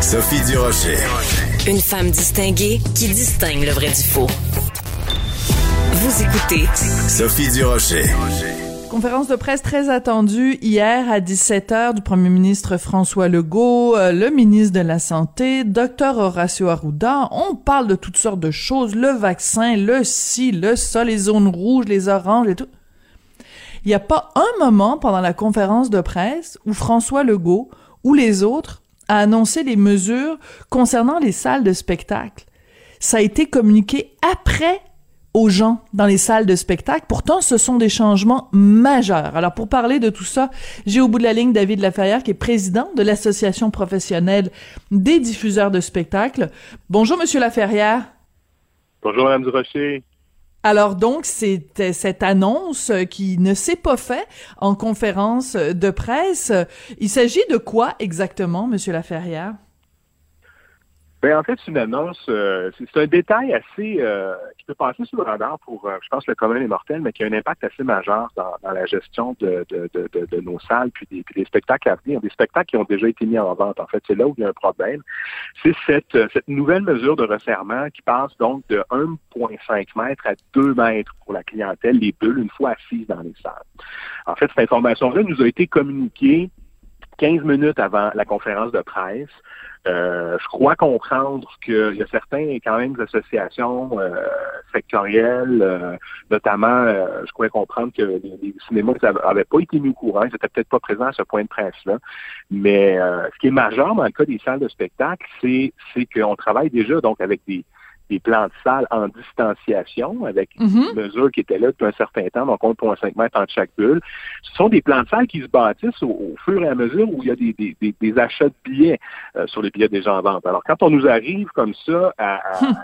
Sophie Durocher. Une femme distinguée qui distingue le vrai du faux. Vous écoutez Sophie Durocher. Conférence de presse très attendue hier à 17h du premier ministre François Legault, euh, le ministre de la Santé, docteur Horacio Arruda. On parle de toutes sortes de choses, le vaccin, le ci, le ça, les zones rouges, les oranges et tout. Il n'y a pas un moment pendant la conférence de presse où François Legault ou les autres a annoncé les mesures concernant les salles de spectacle. Ça a été communiqué après aux gens dans les salles de spectacle. Pourtant, ce sont des changements majeurs. Alors, pour parler de tout ça, j'ai au bout de la ligne David Laferrière, qui est président de l'Association professionnelle des diffuseurs de spectacles. Bonjour, Monsieur Laferrière. Bonjour, Mme Durocher. Alors donc, c'est cette annonce qui ne s'est pas faite en conférence de presse. Il s'agit de quoi exactement, Monsieur Laferrière? Ben, en fait, c'est une annonce, euh, c'est un détail assez euh, qui peut passer sous le radar pour, euh, je pense, le commun des mortels, mais qui a un impact assez majeur dans, la gestion de, de, de, de, nos salles puis des, puis des spectacles à venir, des spectacles qui ont déjà été mis en vente. En fait, c'est là où il y a un problème. C'est cette, cette nouvelle mesure de resserrement qui passe donc de 1,5 mètres à 2 mètres pour la clientèle, les bulles, une fois assises dans les salles. En fait, cette information-là nous a été communiquée 15 minutes avant la conférence de presse. Euh, je crois comprendre qu'il y a certains, quand même, associations euh, sectorielles, euh, notamment, je crois comprendre que les, cinémas n'avaient pas été mis au courant, ils n'étaient peut-être pas présents à ce point de presse-là. Mais ce qui est majeur dans le cas des salles de spectacle, c'est qu'on travaille déjà donc avec des, des plans de salle en distanciation avec une mhm. mesure qui était là depuis un certain temps, donc 1,5 mètres entre chaque bulle. Ce sont des plans de salle qui se bâtissent au, fur et à mesure où il y a des, des, des, achats de billets euh, sur les billets déjà en vente. Alors, quand on nous arrive comme ça à, hmm.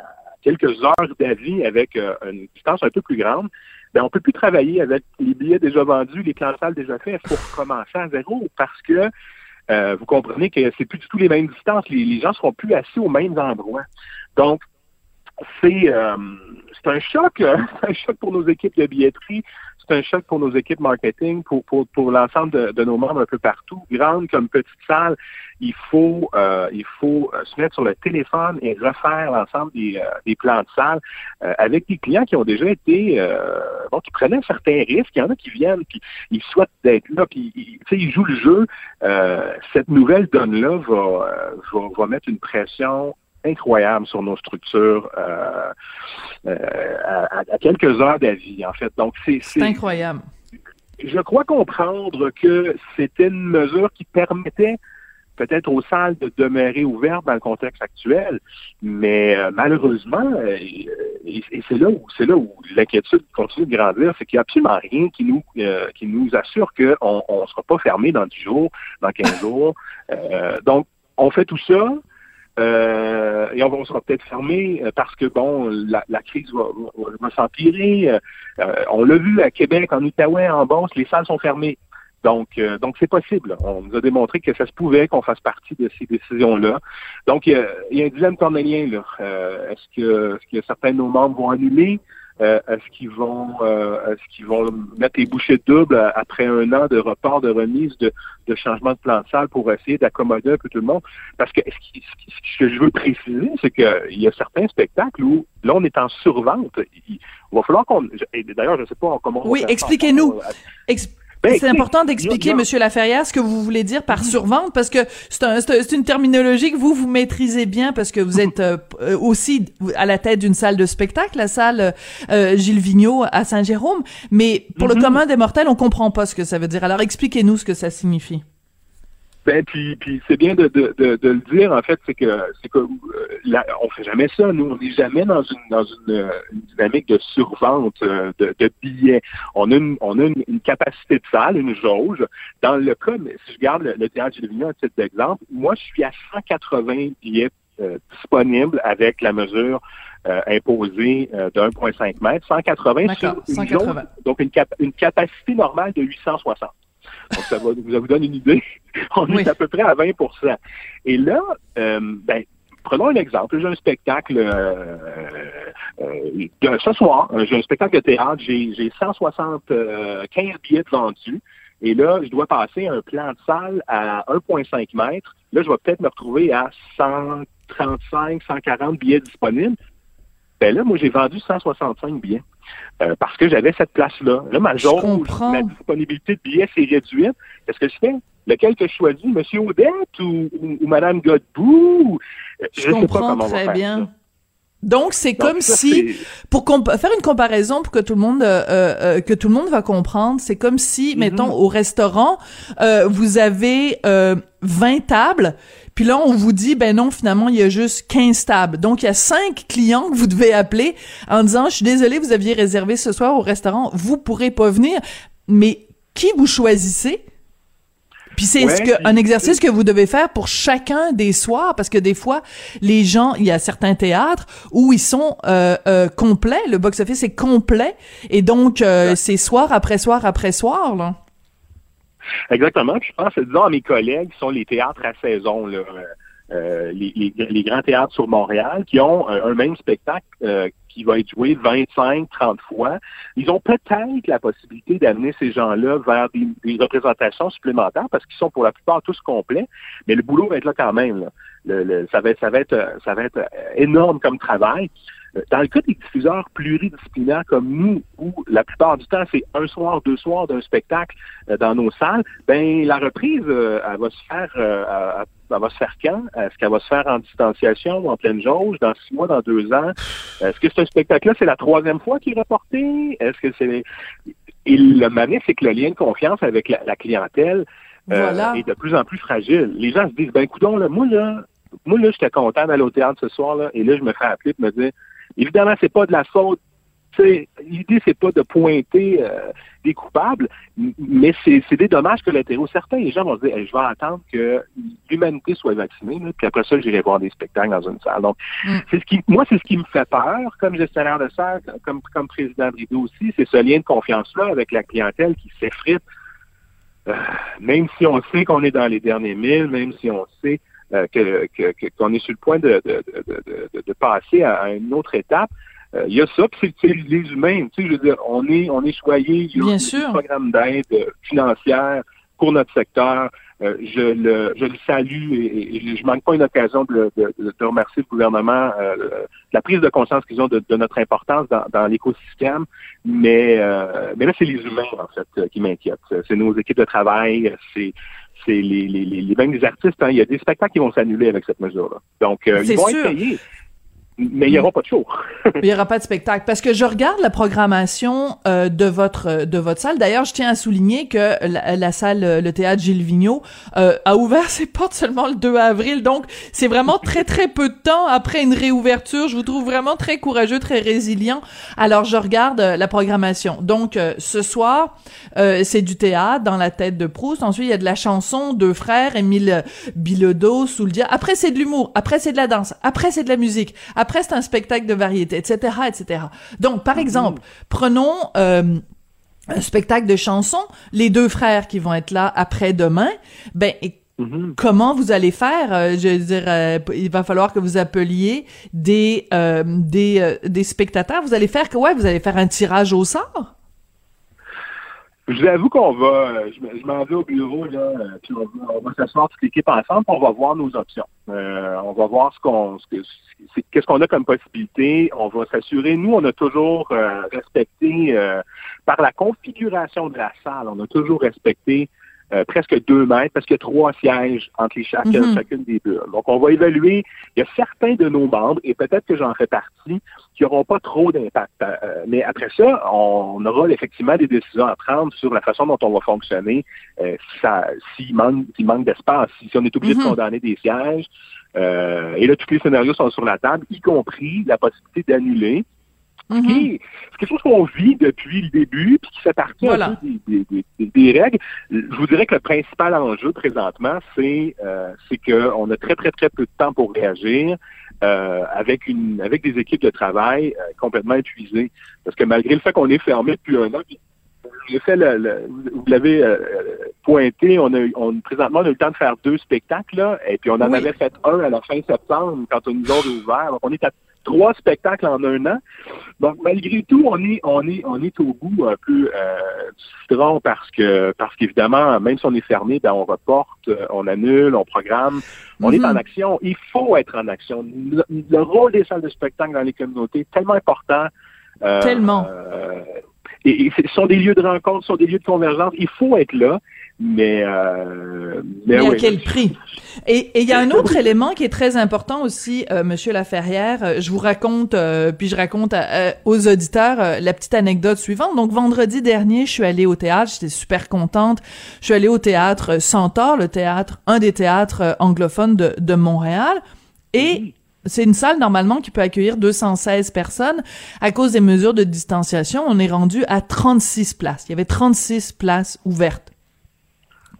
quelques heures d'avis avec euh, une distance un peu plus grande, ben, on peut plus travailler avec les billets déjà vendus, les plans de salle déjà faits. Il faut recommencer à zéro parce que euh, vous comprenez que c'est plus du tout les mêmes distances. Les, les gens seront plus assis aux mêmes endroits. Donc, c'est euh, un choc, un choc pour nos équipes de billetterie, c'est un choc pour nos équipes marketing, pour, pour, pour l'ensemble de, de, nos membres un peu partout, grande comme petite salle. Il faut euh, il faut euh, se mettre sur le téléphone et refaire l'ensemble des, euh, des plans de salle avec des clients qui ont déjà été bon, qui prenaient certains risques. Il y en a qui viennent, puis ils souhaitent d'être là, puis ils, ils jouent le jeu. cette nouvelle donne-là va, va, va mettre une pression incroyable sur nos structures euh, euh, à, quelques heures d'avis, en fait. Donc, c'est incroyable. Je crois comprendre que c'était une mesure qui permettait peut-être aux salles de demeurer ouvertes dans le contexte actuel, mais euh, malheureusement, et, c'est là où c'est là où l'inquiétude continue de grandir, c'est qu'il n'y a absolument rien qui nous qui nous assure qu'on ne sera pas fermé dans 10 jours, dans 15 jours. donc, on fait tout ça, euh, et on, sera peut-être fermé euh, parce que bon, la, crise va, va, s'empirer. Euh, on l'a vu à Québec, en Outaouais, en Beauce, les salles sont fermées. Donc, donc c'est possible. On nous a démontré que ça se pouvait qu'on fasse partie de ces décisions-là. Donc, il y, a, un dilemme cornélien là. est-ce que, est-ce que certains de nos membres vont annuler? Euh, est-ce qu'ils vont euh, est-ce qu'ils vont mettre les bouchées doubles après un an de report de remise de, de changement de plan de salle pour essayer d'accommoder un peu tout le monde? Parce que ce, que je veux préciser, c'est qu'il y a certains spectacles où là on est en survente. Il, va falloir qu'on d'ailleurs je ne sais pas comment Oui, expliquez-nous. Ben, c'est important d'expliquer, Monsieur Laferrière, ce que vous voulez dire par survente, parce que c'est une terminologie que vous vous maîtrisez bien, parce que vous êtes euh, aussi à la tête d'une salle de spectacle, la salle euh, Gilles Vigneault à Saint-Jérôme. Mais pour le mm-hmm. commun des mortels, on comprend pas ce que ça veut dire. Alors expliquez-nous ce que ça signifie. Ben puis, puis c'est bien de, de, de, de, le dire en fait, c'est que c'est que euh, on fait jamais ça. Nous, on n'est jamais dans une dans une, euh, dynamique de survente euh, de, de, billets. On a une on a une, capacité de salle, une jauge. Dans le cas, si je garde le, théâtre de Vignon à titre d'exemple, moi je suis à 180 billets disponibles avec la mesure imposée de 1,5 m, 180 sur une 180. donc une, une capacité normale de 860. Donc, ça, va, vous donne une idée. On est à peu près à 20% Et là, euh, ben, prenons un exemple. J'ai un spectacle euh, euh, ce soir, j'ai un spectacle de théâtre, j'ai 175 billets vendus. Et là, je dois passer un plan de salle à 1,5 mètres. Là, je vais peut-être me retrouver à 135, 140 billets disponibles. Ben là, moi, j'ai vendu 165 billets. Euh, parce que j'avais cette place-là. Là, ma jauge, ma disponibilité de billets s'est réduite. Qu'est-ce que je fais? Lequel que je choisis? M. Odette ou, ou, Mme Godbout? Je, je sais pas comment très on va bien. Ça. Donc c'est comme si pour faire une comparaison pour que tout le monde euh, euh, que tout le monde va comprendre, c'est comme si mm-hmm. mettons au restaurant euh, vous avez 20 tables puis là on vous dit ben non finalement il y a juste 15 tables. Donc il y a cinq clients que vous devez appeler en disant je suis désolé vous aviez réservé ce soir au restaurant, vous pourrez pas venir. Mais qui vous choisissez puis c'est ce un exercice que vous devez faire pour chacun des soirs, parce que des fois, les gens, il y a certains théâtres où ils sont euh, euh, complets, le box-office est complet, et donc euh, c'est soir après soir après soir, là. Exactement. je pense, disons, à mes collègues qui sont les théâtres à saison, là. Euh, les, les, grands théâtres sur Montréal qui ont un, même spectacle euh, qui va être joué 25, 30 fois. Ils ont peut-être la possibilité d'amener ces gens-là vers des, représentations supplémentaires parce qu'ils sont pour la plupart tous complets, mais le boulot va être là quand même. Le, ça, va, ça, va être, ça va être énorme comme travail. Dans le cas des diffuseurs pluridisciplinaires comme nous, où la plupart du temps c'est un soir, deux soirs d'un spectacle euh, dans nos salles, ben la reprise, euh, elle va se faire, euh, elle va se faire quand? Est-ce qu'elle va se faire en distanciation ou en pleine jauge dans six mois, dans deux ans? Est-ce que ce spectacle-là c'est la troisième fois qu'il est reporté? Est-ce que c'est et le mané, c'est que le lien de confiance avec la, clientèle est de plus en plus fragile. Les gens se disent, ben écoute, là, moi là, moi là, j'étais content d'aller au théâtre ce soir là, et là je me fais appeler et me dire Évidemment, c'est pas de la faute. L'idée, c'est pas de pointer euh, des coupables, mais c'est des dommages collatéraux. Certains gens vont se dire je vais attendre que l'humanité soit vaccinée, puis après ça, j'irai voir des spectacles dans une salle. Donc, mm. c'est ce qui, moi, c'est ce qui me fait peur comme gestionnaire de salle, comme, comme président de Rideau aussi, c'est ce lien de confiance-là avec la clientèle qui s'effrite. Euh, même si on sait qu'on est dans les derniers milles, même si on sait euh, qu'on est sur le point de, de, de, de passer à, une autre étape. Euh, il y a ça, puis c'est les humains. Tu sais, je veux dire, on est, on est choyé. Il y a un programme d'aide financière pour notre secteur. Euh, je, le, je le salue et, je manque pas une occasion de, de, remercier le gouvernement euh, la prise de conscience qu'ils ont de, notre importance dans, dans l'écosystème. Mais, mais là, c'est les humains, en fait, qui m'inquiètent. C'est nos équipes de travail, c'est c'est les, les, les, même les artistes, hein, il y a des spectacles qui vont s'annuler avec cette mesure-là. Donc, euh, ils vont être payés mais il n'y aura pas de show. il n'y aura pas de spectacle parce que je regarde la programmation euh, de votre de votre salle. D'ailleurs, je tiens à souligner que la, salle, le théâtre Gilles Vigneault, euh, a ouvert ses portes seulement le 2 avril. Donc, c'est vraiment très très peu de temps après une réouverture. Je vous trouve vraiment très courageux, très résilient. Alors, je regarde euh, la programmation. Donc, ce soir, c'est du théâtre dans la tête de Proust. Ensuite, il y a de la chanson, deux frères, Émile Bilodeau, Souldia. Après, c'est de l'humour. Après, c'est de la danse. Après, c'est de la musique. Après c'est un spectacle de variété, etc., etc. Donc, par mhm. exemple, prenons euh, un spectacle de chansons, les deux frères qui vont être là après-demain, ben mhm. Comment vous allez faire euh, Je veux dire, euh, il va falloir que vous appeliez des des, des spectateurs. Vous allez faire que ouais, vous allez faire un tirage au sort? Je vous avoue qu'on va, euh, je, m'en vais au bureau, là, euh, puis on va, s'asseoir toute l'équipe ensemble, puis on va voir nos options. Euh, on va voir ce qu'on, qu'est-ce qu'on a comme possibilité. On va s'assurer, nous, on a toujours respecté, par la configuration de la salle, on a toujours respecté euh, presque deux mètres parce qu'il y a trois sièges entre les mhm. chacune des bulles. Donc, on va évaluer. Il y a certains de nos membres, et peut-être que j'en fais partie, qui n'auront pas trop d'impact. Euh, mais après ça, on aura effectivement des décisions à prendre sur la façon dont on va fonctionner, euh, s'il manque, manque d'espace, si, on est obligé de mhm. condamner des sièges. et là, tous les scénarios sont sur la table, y compris la possibilité d'annuler Mm-hmm. C'est quelque chose qu'on vit depuis le début, puis qui fait partie des, règles. Je vous dirais que le principal enjeu présentement, c'est euh, qu'on a très, très, très peu de temps pour réagir. Euh, avec une avec des équipes de travail euh, complètement épuisées. Parce que malgré le fait qu'on est fermé depuis un an, fait le, vous l'avez euh, pointé, on a on, présentement on a eu le temps de faire deux spectacles là, et puis on en avait fait un à la fin septembre quand on nous a ouvert. Donc on est à trois spectacles en un an. Donc, malgré tout, on est, on est, on est au bout un peu euh, du citron parce que, parce qu'évidemment, même si on est fermé, ben, on reporte, euh, on annule, on programme. On est Mhm. en action. Il faut être en action. Le, le rôle des salles de spectacle dans les communautés est tellement important. Euh, Tellement. euh, et, et ce sont des lieux de rencontre, ce sont des lieux de convergence. Il faut être là, mais euh, mais, Mais à oui. quel prix? Et il y a un autre élément qui est très important aussi, euh, Monsieur Laferrière. Euh, Je vous raconte, euh, puis je raconte à- à- aux auditeurs euh, la petite anecdote suivante. Donc vendredi dernier, je suis allée au théâtre. J'étais super contente. Je suis allée au théâtre Centaure, le théâtre, un des théâtres euh, anglophones de, de Montréal, et c'est une salle normalement qui peut accueillir 216 personnes. À cause des mesures de distanciation, on est rendu à 36 places. Il y avait 36 places ouvertes.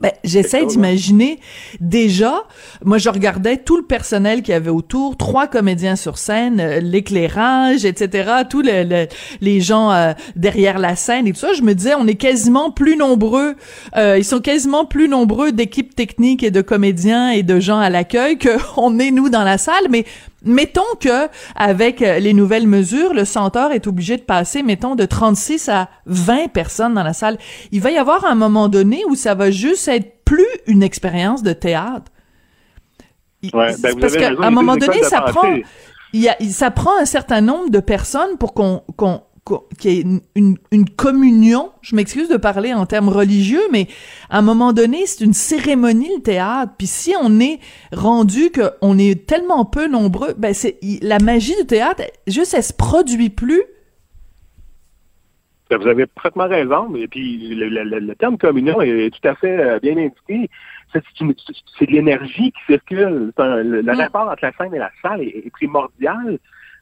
Ben, j'essaie d'imaginer déjà, moi je regardais tout le personnel qu'il y avait autour, trois comédiens sur scène, euh, l'éclairage, etc., tous le- le- les gens euh, derrière la scène et tout ça, je me disais on est quasiment plus nombreux, euh, ils sont quasiment plus nombreux d'équipes techniques et de comédiens et de gens à l'accueil qu'on est nous dans la salle, mais mettons que avec euh, les nouvelles mesures, le Centaure est obligé de passer, mettons, de 36 à 20 personnes dans la salle. Il va y avoir un moment donné où ça va juste être plus une expérience de théâtre. Ouais, ben, parce qu'à un moment donné, ça prend, il y a, ça prend un certain nombre de personnes pour qu'on, qu'on- qu'il y ait une, une, une communion. Je m'excuse de parler en termes religieux, mais à un moment donné, c'est une cérémonie le théâtre. Puis si on est rendu qu'on est tellement peu nombreux, ben c'est la magie du théâtre, juste elle se produit plus. Vous avez parfaitement raison. Et puis, le, le- le- le terme communion est tout à fait euh, bien indiqué. C'est de l'énergie qui circule. Un- le, le Mm. rapport entre la scène et la salle est, est primordial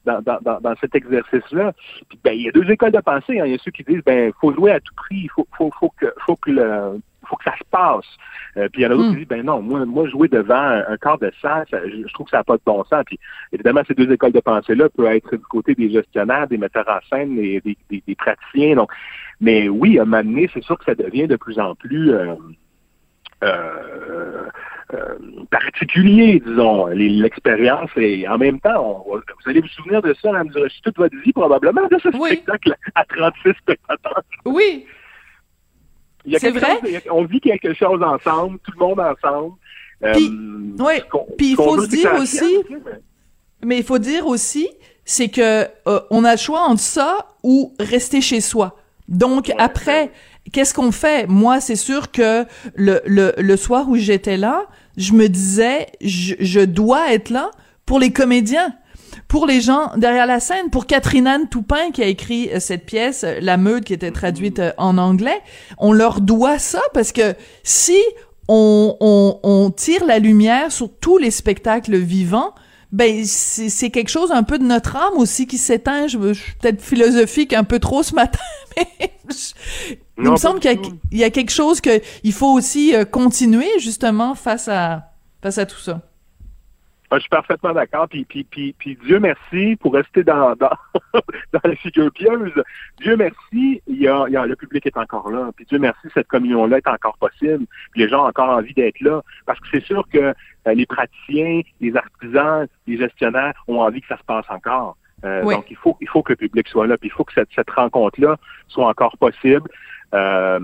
dans, dans, dans, dans cet exercice-là. Puis, ben, il y a deux écoles de pensée. hein. Il y a ceux qui disent ben faut jouer à tout prix, il faut, faut, faut, que, faut, que le, faut que ça se passe. Euh, puis il y en a d'autres Mm. qui disent ben non, moi, moi jouer devant un, un quart de ça- je, je trouve que ça n'a pas de bon sens. Puis évidemment, ces deux écoles de pensée-là peuvent être du côté des gestionnaires, des metteurs en scène des, des, des praticiens. Donc, mais oui, à un moment donné, c'est sûr que ça devient de plus en plus euh, euh, particulier, disons, l'expérience. Et en même temps, on- vous allez vous souvenir de ça, Mme Durocher, toute votre vie, probablement, de ce Oui. spectacle à 36 spectateurs. Oui, Il y a C'est vrai? chose- on vit quelque chose ensemble, tout le monde ensemble. Euh, Puis, puis il faut se dire aussi- mais il faut dire aussi, c'est que euh, on a le choix entre ça ou rester chez soi. Donc après, qu'est-ce qu'on fait? Moi, c'est sûr que le, le, le soir où j'étais là, je me disais, je, je dois être là pour les comédiens, pour les gens derrière la scène, pour Catherine Anne Toupin qui a écrit euh, cette pièce, euh, La Meute, qui était traduite euh, en anglais. On leur doit ça parce que si on, on, on tire la lumière sur tous les spectacles vivants, ben c'est quelque chose un peu de notre âme aussi qui s'éteint. Je, je suis peut-être philosophique un peu trop ce matin, mais je- il me semble qu'il y, a- y quelque chose que il faut aussi euh, continuer justement face à face à tout ça. Ah, je suis parfaitement d'accord. Puis, puis, puis, puis Dieu merci pour rester dans, dans, dans la figure pieuse. Dieu merci, il y a, il y a, le public est encore là. Puis Dieu merci, cette communion-là est encore possible. Puis les gens ont encore envie d'être là. Parce que c'est sûr que euh, les praticiens, les artisans, les gestionnaires ont envie que ça se passe encore. Euh, Oui. Donc, il faut, il faut que le public soit là. Puis il faut que cette, cette rencontre-là soit encore possible, euh,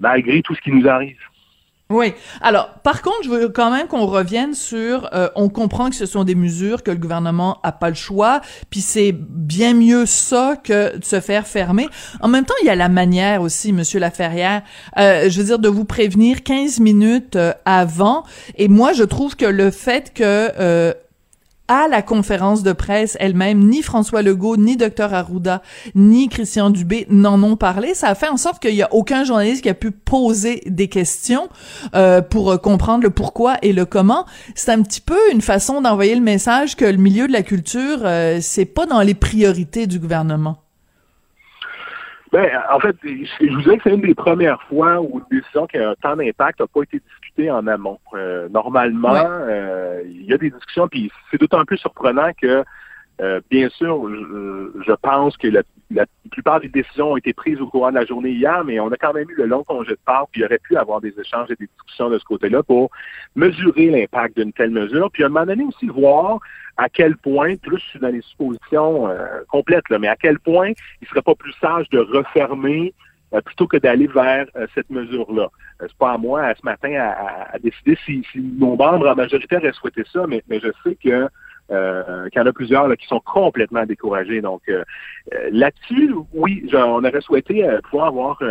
malgré tout ce qui nous arrive. Oui. Alors, par contre, je veux quand même qu'on revienne sur. euh, on comprend que ce sont des mesures que le gouvernement a pas le choix, puis c'est bien mieux ça que de se faire fermer. En même temps, il y a la manière aussi, Monsieur Laferrière. Euh, je veux dire de vous prévenir 15 minutes euh, avant. Et moi, je trouve que le fait que euh, à la conférence de presse elle-même, ni François Legault, ni Dr Arruda, ni Christian Dubé n'en ont parlé. Ça a fait en sorte qu'il y a aucun journaliste qui a pu poser des questions euh, pour euh, comprendre le pourquoi et le comment. C'est un petit peu une façon d'envoyer le message que le milieu de la culture, euh, c'est pas dans les priorités du gouvernement. Ben, en fait, je je vous dirais que c'est une des premières fois où une décision qui a tant d'impact n'a pas été discutée en amont. Euh, normalement, Ouais. euh, il y a des discussions, puis c'est d'autant plus surprenant que Euh, bien sûr, je, pense que la, plupart des décisions ont été prises au courant de la journée hier, mais on a quand même eu le long congé de part, puis il aurait pu avoir des échanges et des discussions de ce côté-là pour mesurer l'impact d'une telle mesure, puis à un moment donné aussi voir à quel point, plus dans les suppositions euh, complètes, là, mais à quel point il serait pas plus sage de refermer plutôt que d'aller vers cette mesure-là. c'est pas à moi ce matin à, décider si, si, nos membres majorité auraient souhaité ça, mais, mais je sais que euh, qu'il y en a plusieurs là, qui sont complètement découragés. Donc euh, euh, là-dessus, oui, on aurait souhaité pouvoir avoir,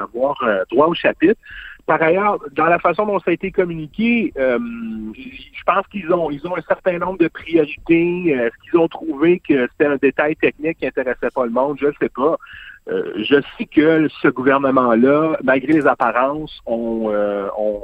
avoir droit au chapitre. Par ailleurs, dans la façon dont ça a été communiqué, je pense qu'ils ont ils ont un certain nombre de priorités. Est-ce qu'ils ont trouvé que c'était un détail technique qui intéressait pas le monde? Je ne sais pas. Je sais que ce gouvernement-là, malgré les apparences, on, on,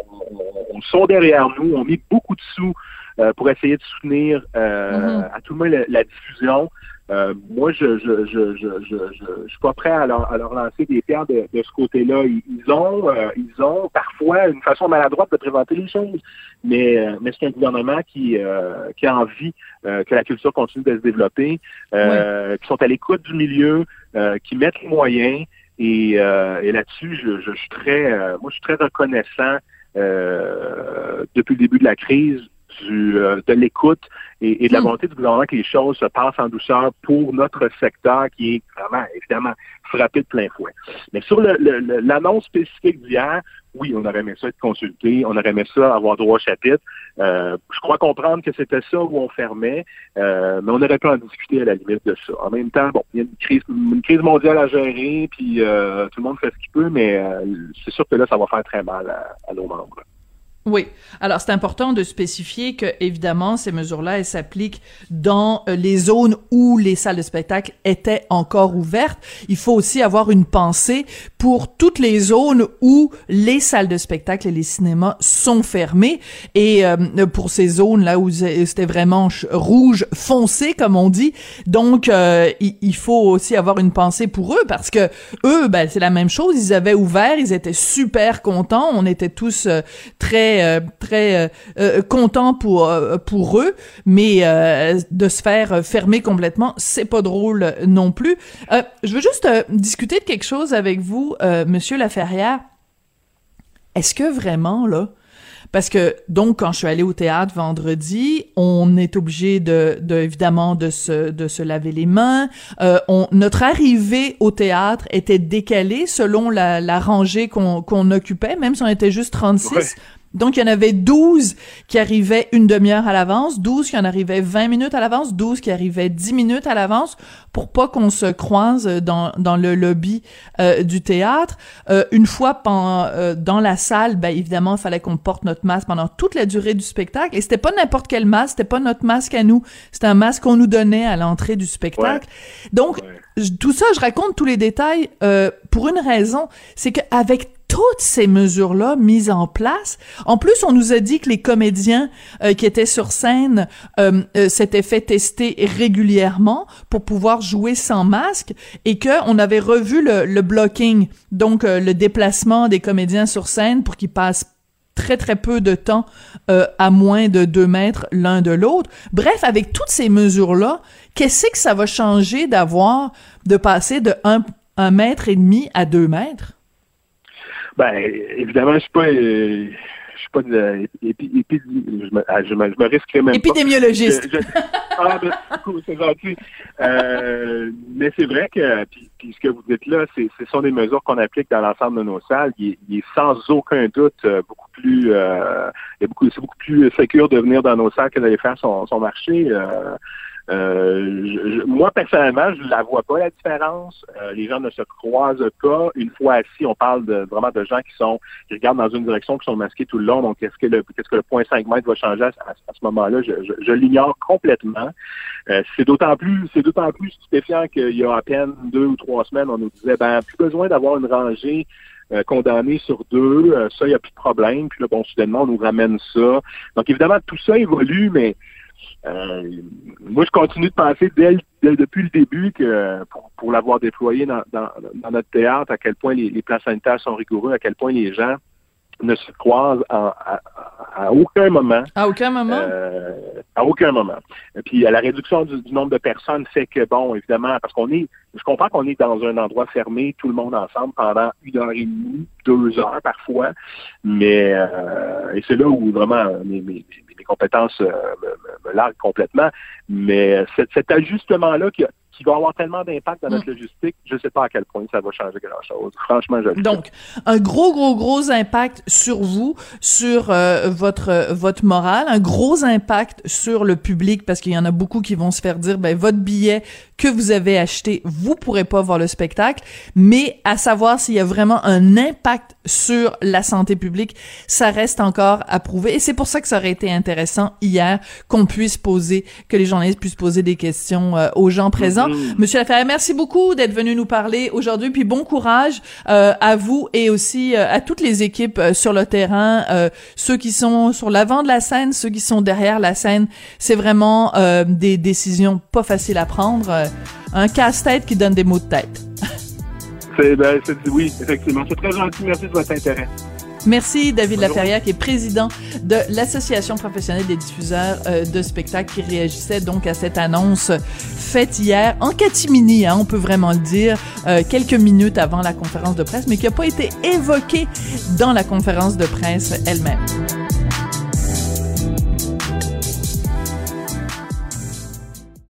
on, sont derrière nous, on mis beaucoup de sous euh, pour essayer de soutenir euh, mm-hmm. à tout le moins la, diffusion. Euh, moi, je je, je, je, je, je, suis pas prêt à leur, à leur lancer des pierres de, de ce côté-là. Ils, ont ils ont parfois une façon maladroite de présenter les choses, mais mais c'est un gouvernement qui qui a envie que la culture continue de se développer, qui sont à l'écoute du milieu, qui mettent les moyens. Et, et là-dessus, je, je, suis très, moi, je suis très reconnaissant depuis le début de la crise du, euh, de l'écoute et, de la hmm. volonté du gouvernement que les choses se passent en douceur pour notre secteur qui est vraiment, évidemment, frappé de plein fouet. Mais sur l'annonce spécifique d'hier, oui, on aurait aimé ça être consulté, on aurait aimé ça avoir droit au chapitre. Euh, je crois comprendre que c'était ça où on fermait, euh, mais on aurait pu en discuter à la limite de ça. En même temps, bon, il y a une crise, une crise mondiale à gérer, puis tout le monde fait ce qu'il peut, mais c'est sûr que là, ça va faire très mal à nos membres. Oui. Alors, c'est important de spécifier que, évidemment, ces mesures-là, elles s'appliquent dans euh, les zones où les salles de spectacle étaient encore ouvertes. Il faut aussi avoir une pensée pour toutes les zones où les salles de spectacle et les cinémas sont fermés. Et euh, pour ces zones-là où c'était vraiment rouge foncé, comme on dit. Donc, euh, il, faut aussi avoir une pensée pour eux parce que eux, ben, c'est la même chose. Ils avaient ouvert, ils étaient super contents. On était tous très très euh, euh, content pour euh, pour eux, mais de se faire fermer complètement, c'est pas drôle non plus. je veux juste discuter de quelque chose avec vous, Monsieur Laferrière. Est-ce que vraiment là? Parce que donc quand je suis allée au théâtre vendredi, on est obligé de, de, évidemment de se de se laver les mains. notre arrivée au théâtre était décalée selon la, rangée qu'on qu'on occupait, même si on était juste 36. Donc, il y en avait 12 qui arrivaient une demi-heure à l'avance, 12 qui en arrivaient 20 minutes à l'avance, 12 qui arrivaient 10 minutes à l'avance pour pas qu'on se croise dans, dans le lobby euh, du théâtre. Euh, une fois pendant, euh, dans la salle, ben évidemment, il fallait qu'on porte notre masque pendant toute la durée du spectacle. Et c'était pas n'importe quel masque, c'était pas notre masque à nous, c'était un masque qu'on nous donnait à l'entrée du spectacle. Donc, tout ça, je raconte tous les détails pour une raison, c'est qu'avec toutes ces mesures-là mises en place. En plus, on nous a dit que les comédiens euh, qui étaient sur scène euh, euh, s'étaient fait tester régulièrement pour pouvoir jouer sans masque et que on avait revu le, blocking, donc le déplacement des comédiens sur scène pour qu'ils passent très très peu de temps à moins de deux mètres l'un de l'autre. Bref, avec toutes ces mesures-là, qu'est-ce que ça va changer d'avoir de passer de un mètre et demi à deux mètres? Ben, évidemment, je suis pas. Euh, je suis pas de, épi, je, me, ah, je, me, je me risquerais même Épidémiologiste. ah, ben, c'est gentil. Euh, mais c'est vrai que, puis, puis, ce que vous dites là, c'est, ce sont des mesures qu'on applique dans l'ensemble de nos salles. Il, il est sans aucun doute euh, beaucoup plus, euh, beaucoup, c'est beaucoup plus sécure de venir dans nos salles que d'aller faire son, son marché. Euh, euh, moi, personnellement, je ne la vois pas, la différence. Euh, les gens ne se croisent pas. Une fois assis, on parle de, vraiment de gens qui sont qui regardent dans une direction, qui sont masqués tout le long. Donc, est-ce que le qu'est-ce que le point 5 mètres va changer à, ce moment-là? Je, je, l'ignore complètement. Euh, c'est d'autant plus c'est d'autant plus stupéfiant qu'il y a à peine deux ou trois semaines, on nous disait ben plus besoin d'avoir une rangée condamnée sur deux, ça, il n'y a plus de problème. Puis là, bon, soudainement, on nous ramène ça. Donc, évidemment, tout ça évolue, mais euh, moi, je continue de penser dès, depuis le début que pour, l'avoir déployé dans, notre théâtre, à quel point les, les plans sanitaires sont rigoureux, à quel point les gens ne se croisent à, aucun moment. À aucun moment? Euh, à aucun moment. Et puis la réduction du, nombre de personnes fait que, bon, évidemment, parce qu'on est, je comprends qu'on est dans un endroit fermé, tout le monde ensemble, pendant une heure et demie, deux heures parfois, mais euh, et c'est là où vraiment mes, mes, compétences me, me, larguent complètement. Mais cet ajustement-là qui a qui va avoir tellement d'impact dans notre mm. logistique, je ne sais pas à quel point ça va changer grand-chose. Franchement, je Donc, un gros, gros, gros impact sur vous, sur euh, votre votre morale, un gros impact sur le public, parce qu'il y en a beaucoup qui vont se faire dire, ben votre billet que vous avez acheté, vous pourrez pas voir le spectacle, mais à savoir s'il y a vraiment un impact sur la santé publique, ça reste encore à prouver. Et c'est pour ça que ça aurait été intéressant hier qu'on puisse poser, que les journalistes puissent poser des questions euh, aux gens présents. Mm-hmm. Monsieur Laferrière, merci beaucoup d'être venu nous parler aujourd'hui, puis bon courage euh, à vous et aussi euh, à toutes les équipes sur le terrain, ceux qui sont sur l'avant de la scène, ceux qui sont derrière la scène. C'est vraiment des décisions pas faciles à prendre, un casse-tête qui donne des mots de tête. C'est, ben, oui, effectivement. C'est très gentil. Merci de votre intérêt. Merci David Laferrière qui est président de l'Association professionnelle des diffuseurs euh, de spectacles qui réagissait donc à cette annonce faite hier en catimini, hein, on peut vraiment le dire, euh, quelques minutes avant la conférence de presse, mais qui n'a pas été évoquée dans la conférence de presse elle-même.